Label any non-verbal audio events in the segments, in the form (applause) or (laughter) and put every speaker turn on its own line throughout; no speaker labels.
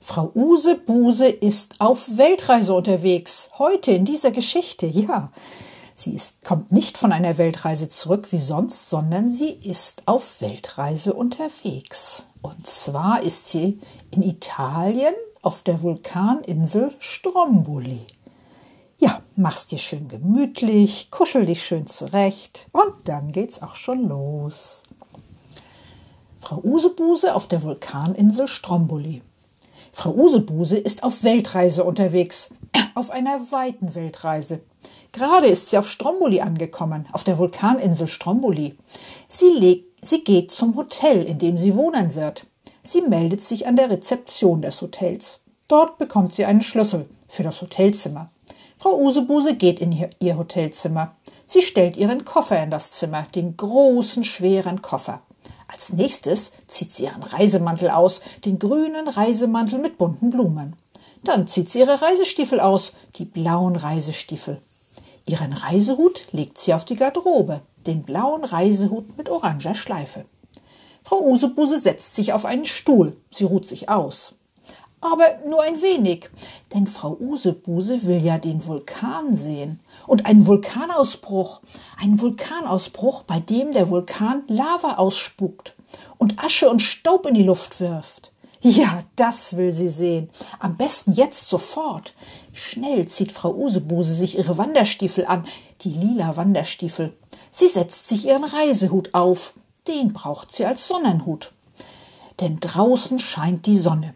Frau Use Buse ist auf Weltreise unterwegs. Heute in dieser Geschichte, ja. Sie ist, kommt nicht von einer Weltreise zurück wie sonst, sondern sie ist auf Weltreise unterwegs. Und zwar ist sie in Italien auf der Vulkaninsel Stromboli. Ja, mach's dir schön gemütlich, kuschel dich schön zurecht und dann geht's auch schon los. Frau Usebuse auf der Vulkaninsel Stromboli. Frau Usebuse ist auf Weltreise unterwegs, (clears throat) auf einer weiten Weltreise. Gerade ist sie auf Stromboli angekommen, auf der Vulkaninsel Stromboli. Sie, legt, sie geht zum Hotel, in dem sie wohnen wird. Sie meldet sich an der Rezeption des Hotels. Dort bekommt sie einen Schlüssel für das Hotelzimmer. Frau Usebuse geht in ihr Hotelzimmer. Sie stellt ihren Koffer in das Zimmer, den großen, schweren Koffer. Als nächstes zieht sie ihren Reisemantel aus, den grünen Reisemantel mit bunten Blumen. Dann zieht sie ihre Reisestiefel aus, die blauen Reisestiefel. Ihren Reisehut legt sie auf die Garderobe, den blauen Reisehut mit oranger Schleife. Frau Usebuse setzt sich auf einen Stuhl, sie ruht sich aus. Aber nur ein wenig, denn Frau Usebuse will ja den Vulkan sehen. Und einen Vulkanausbruch, einen Vulkanausbruch, bei dem der Vulkan Lava ausspuckt und Asche und Staub in die Luft wirft. Ja, das will sie sehen. Am besten jetzt sofort. Schnell zieht Frau Usebuse sich ihre Wanderstiefel an, die lila Wanderstiefel. Sie setzt sich ihren Reisehut auf. Den braucht sie als Sonnenhut. Denn draußen scheint die Sonne.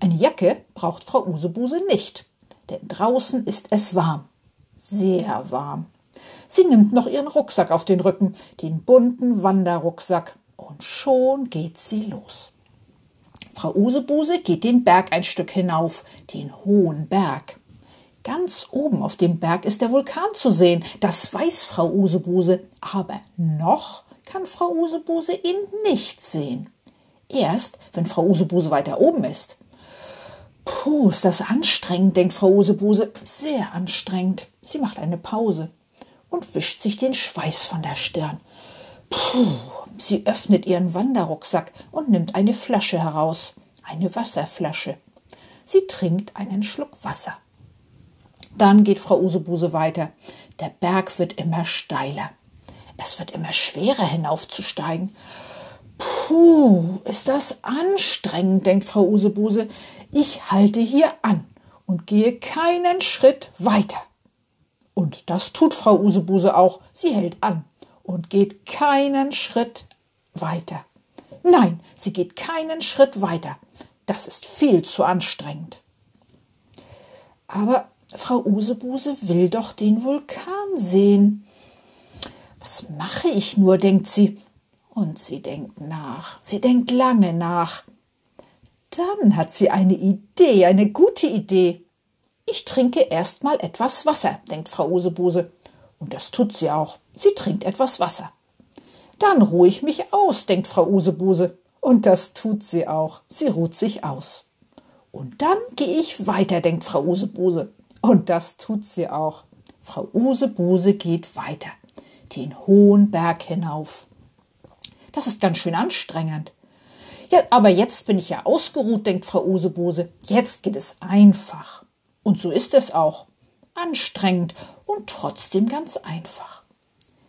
Eine Jacke braucht Frau Usebuse nicht, denn draußen ist es warm. Sehr warm. Sie nimmt noch ihren Rucksack auf den Rücken, den bunten Wanderrucksack, und schon geht sie los. Frau Usebuse geht den Berg ein Stück hinauf, den hohen Berg. Ganz oben auf dem Berg ist der Vulkan zu sehen, das weiß Frau Usebuse, aber noch kann Frau Usebuse ihn nicht sehen. Erst, wenn Frau Usebuse weiter oben ist. Puh, ist das anstrengend, denkt Frau Usebuse. Sehr anstrengend. Sie macht eine Pause und wischt sich den Schweiß von der Stirn. Puh, sie öffnet ihren Wanderrucksack und nimmt eine Flasche heraus. Eine Wasserflasche. Sie trinkt einen Schluck Wasser. Dann geht Frau Usebuse weiter. Der Berg wird immer steiler. Es wird immer schwerer hinaufzusteigen. Puh, ist das anstrengend, denkt Frau Usebuse. Ich halte hier an und gehe keinen Schritt weiter. Und das tut Frau Usebuse auch. Sie hält an und geht keinen Schritt weiter. Nein, sie geht keinen Schritt weiter. Das ist viel zu anstrengend. Aber Frau Usebuse will doch den Vulkan sehen. Was mache ich nur, denkt sie. Und sie denkt nach, sie denkt lange nach. Dann hat sie eine Idee, eine gute Idee. Ich trinke erst mal etwas Wasser, denkt Frau Usebuse. Und das tut sie auch. Sie trinkt etwas Wasser. Dann ruhe ich mich aus, denkt Frau Usebuse. Und das tut sie auch. Sie ruht sich aus. Und dann gehe ich weiter, denkt Frau Usebuse. Und das tut sie auch. Frau Usebuse geht weiter, den hohen Berg hinauf. Das ist ganz schön anstrengend. Ja, aber jetzt bin ich ja ausgeruht, denkt Frau Usebuse. Jetzt geht es einfach. Und so ist es auch. Anstrengend und trotzdem ganz einfach.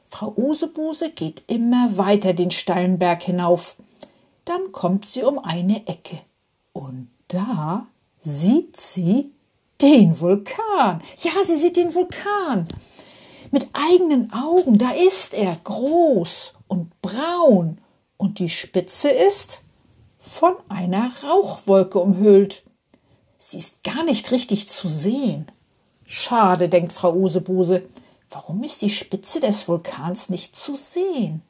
Frau Usebuse geht immer weiter den steilen Berg hinauf. Dann kommt sie um eine Ecke. Und da sieht sie den Vulkan. Ja, sie sieht den Vulkan. Mit eigenen Augen, da ist er groß und braun und die Spitze ist von einer Rauchwolke umhüllt. Sie ist gar nicht richtig zu sehen. Schade, denkt Frau Usebuse, warum ist die Spitze des Vulkans nicht zu sehen?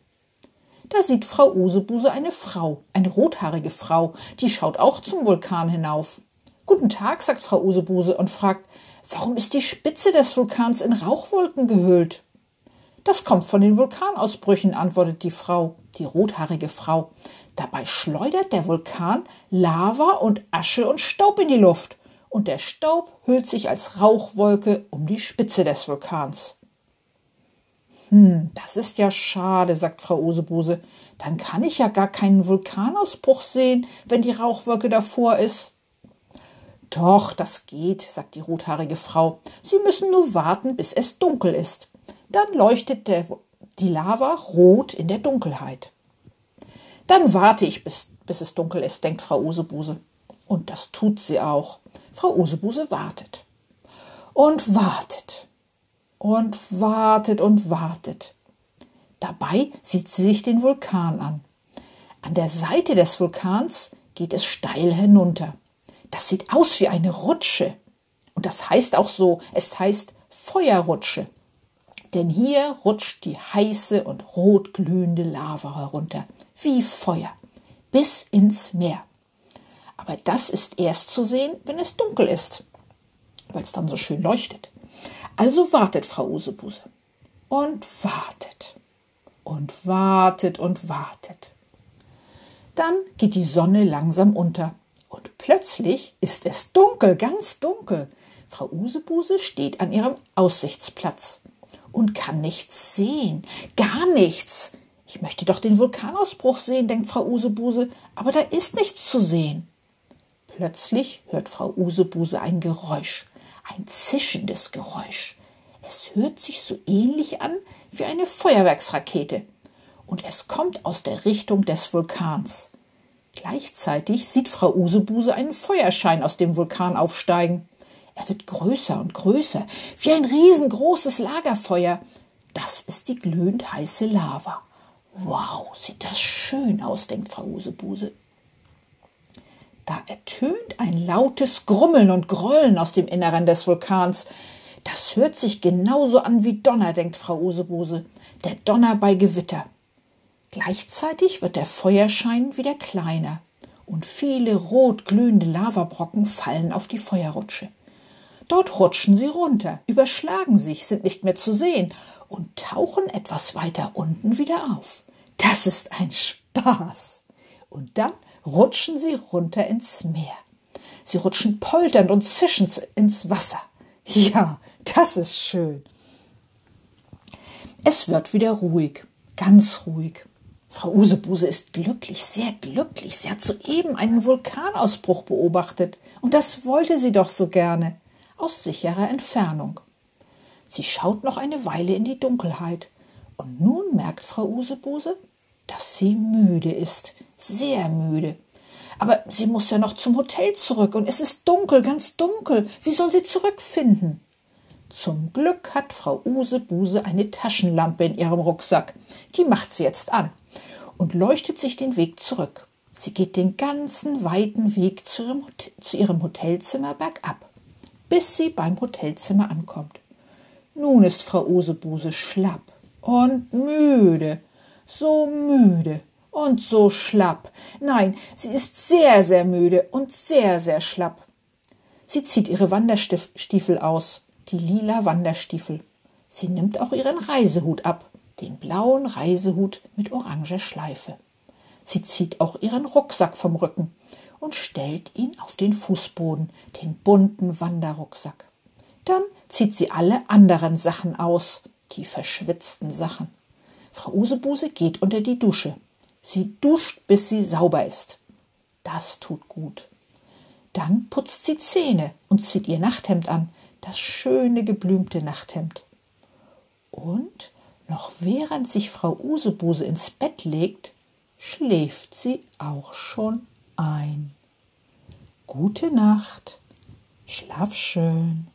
Da sieht Frau Usebuse eine Frau, eine rothaarige Frau, die schaut auch zum Vulkan hinauf. Guten Tag, sagt Frau Usebuse und fragt, warum ist die Spitze des Vulkans in Rauchwolken gehüllt? Das kommt von den Vulkanausbrüchen, antwortet die Frau, die rothaarige Frau. Dabei schleudert der Vulkan Lava und Asche und Staub in die Luft, und der Staub hüllt sich als Rauchwolke um die Spitze des Vulkans. Hm, das ist ja schade, sagt Frau Osebuse. Dann kann ich ja gar keinen Vulkanausbruch sehen, wenn die Rauchwolke davor ist. Doch, das geht, sagt die rothaarige Frau. Sie müssen nur warten, bis es dunkel ist. Dann leuchtet der, die Lava rot in der Dunkelheit. Dann warte ich, bis, bis es dunkel ist, denkt Frau Usebuse. Und das tut sie auch. Frau Usebuse wartet. Und wartet. Und wartet und wartet. Dabei sieht sie sich den Vulkan an. An der Seite des Vulkans geht es steil hinunter. Das sieht aus wie eine Rutsche. Und das heißt auch so, es heißt Feuerrutsche denn hier rutscht die heiße und rotglühende Lava herunter, wie Feuer, bis ins Meer. Aber das ist erst zu sehen, wenn es dunkel ist, weil es dann so schön leuchtet. Also wartet Frau Usebuse und wartet und wartet und wartet. Dann geht die Sonne langsam unter und plötzlich ist es dunkel, ganz dunkel. Frau Usebuse steht an ihrem Aussichtsplatz und kann nichts sehen. Gar nichts. Ich möchte doch den Vulkanausbruch sehen, denkt Frau Usebuse, aber da ist nichts zu sehen. Plötzlich hört Frau Usebuse ein Geräusch, ein zischendes Geräusch. Es hört sich so ähnlich an wie eine Feuerwerksrakete. Und es kommt aus der Richtung des Vulkans. Gleichzeitig sieht Frau Usebuse einen Feuerschein aus dem Vulkan aufsteigen. Er wird größer und größer, wie ein riesengroßes Lagerfeuer. Das ist die glühend heiße Lava. Wow, sieht das schön aus, denkt Frau Usebuse. Da ertönt ein lautes Grummeln und Grollen aus dem Inneren des Vulkans. Das hört sich genauso an wie Donner, denkt Frau Usebuse. Der Donner bei Gewitter. Gleichzeitig wird der Feuerschein wieder kleiner und viele rot glühende Lavabrocken fallen auf die Feuerrutsche. Dort rutschen sie runter, überschlagen sich, sind nicht mehr zu sehen und tauchen etwas weiter unten wieder auf. Das ist ein Spaß. Und dann rutschen sie runter ins Meer. Sie rutschen polternd und zischend ins Wasser. Ja, das ist schön. Es wird wieder ruhig, ganz ruhig. Frau Usebuse ist glücklich, sehr glücklich. Sie hat soeben einen Vulkanausbruch beobachtet. Und das wollte sie doch so gerne aus sicherer Entfernung. Sie schaut noch eine Weile in die Dunkelheit, und nun merkt Frau Usebuse, dass sie müde ist, sehr müde. Aber sie muss ja noch zum Hotel zurück, und es ist dunkel, ganz dunkel. Wie soll sie zurückfinden? Zum Glück hat Frau Usebuse eine Taschenlampe in ihrem Rucksack. Die macht sie jetzt an und leuchtet sich den Weg zurück. Sie geht den ganzen weiten Weg zu ihrem, Hotelzimmer bergab bis sie beim Hotelzimmer ankommt. Nun ist Frau Usebuse schlapp und müde, so müde und so schlapp. Nein, sie ist sehr, sehr müde und sehr, sehr schlapp. Sie zieht ihre Wanderstiefel aus, die lila Wanderstiefel. Sie nimmt auch ihren Reisehut ab, den blauen Reisehut mit oranger Schleife. Sie zieht auch ihren Rucksack vom Rücken und stellt ihn auf den Fußboden, den bunten Wanderrucksack. Dann zieht sie alle anderen Sachen aus, die verschwitzten Sachen. Frau Usebuse geht unter die Dusche. Sie duscht, bis sie sauber ist. Das tut gut. Dann putzt sie Zähne und zieht ihr Nachthemd an, das schöne geblümte Nachthemd. Und noch während sich Frau Usebuse ins Bett legt, schläft sie auch schon ein. Gute Nacht, schlaf schön.